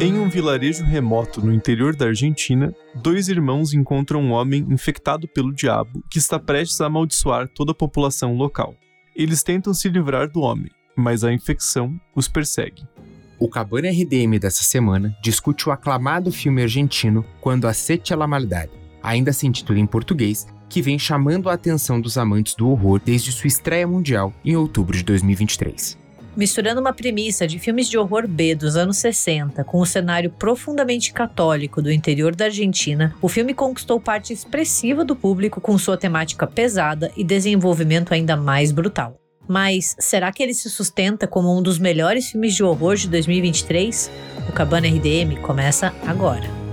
Em um vilarejo remoto no interior da Argentina, dois irmãos encontram um homem infectado pelo diabo que está prestes a amaldiçoar toda a população local. Eles tentam se livrar do homem, mas a infecção os persegue. O Cabana RDM dessa semana discute o aclamado filme argentino Quando a la Maldade, ainda sem título em português, que vem chamando a atenção dos amantes do horror desde sua estreia mundial em outubro de 2023. Misturando uma premissa de filmes de horror B dos anos 60 com o cenário profundamente católico do interior da Argentina, o filme conquistou parte expressiva do público com sua temática pesada e desenvolvimento ainda mais brutal. Mas será que ele se sustenta como um dos melhores filmes de horror de 2023? O Cabana RDM começa agora.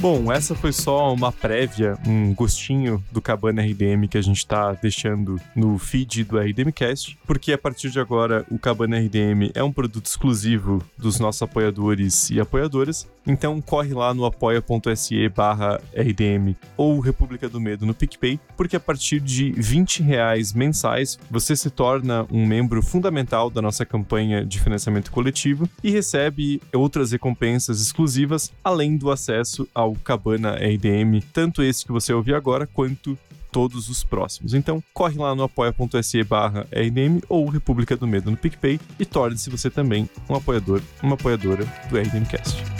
Bom, essa foi só uma prévia, um gostinho do Cabana RDM que a gente tá deixando no feed do RDMcast, porque a partir de agora o Cabana RDM é um produto exclusivo dos nossos apoiadores e apoiadoras. Então corre lá no apoia.se barra RDM ou República do Medo no PicPay, porque a partir de 20 reais mensais você se torna um membro fundamental da nossa campanha de financiamento coletivo e recebe outras recompensas exclusivas, além do acesso ao Cabana RDM, tanto esse que você ouviu agora, quanto todos os próximos. Então, corre lá no apoia.se barra RDM ou República do Medo no PicPay e torne-se você também um apoiador, uma apoiadora do RDMcast.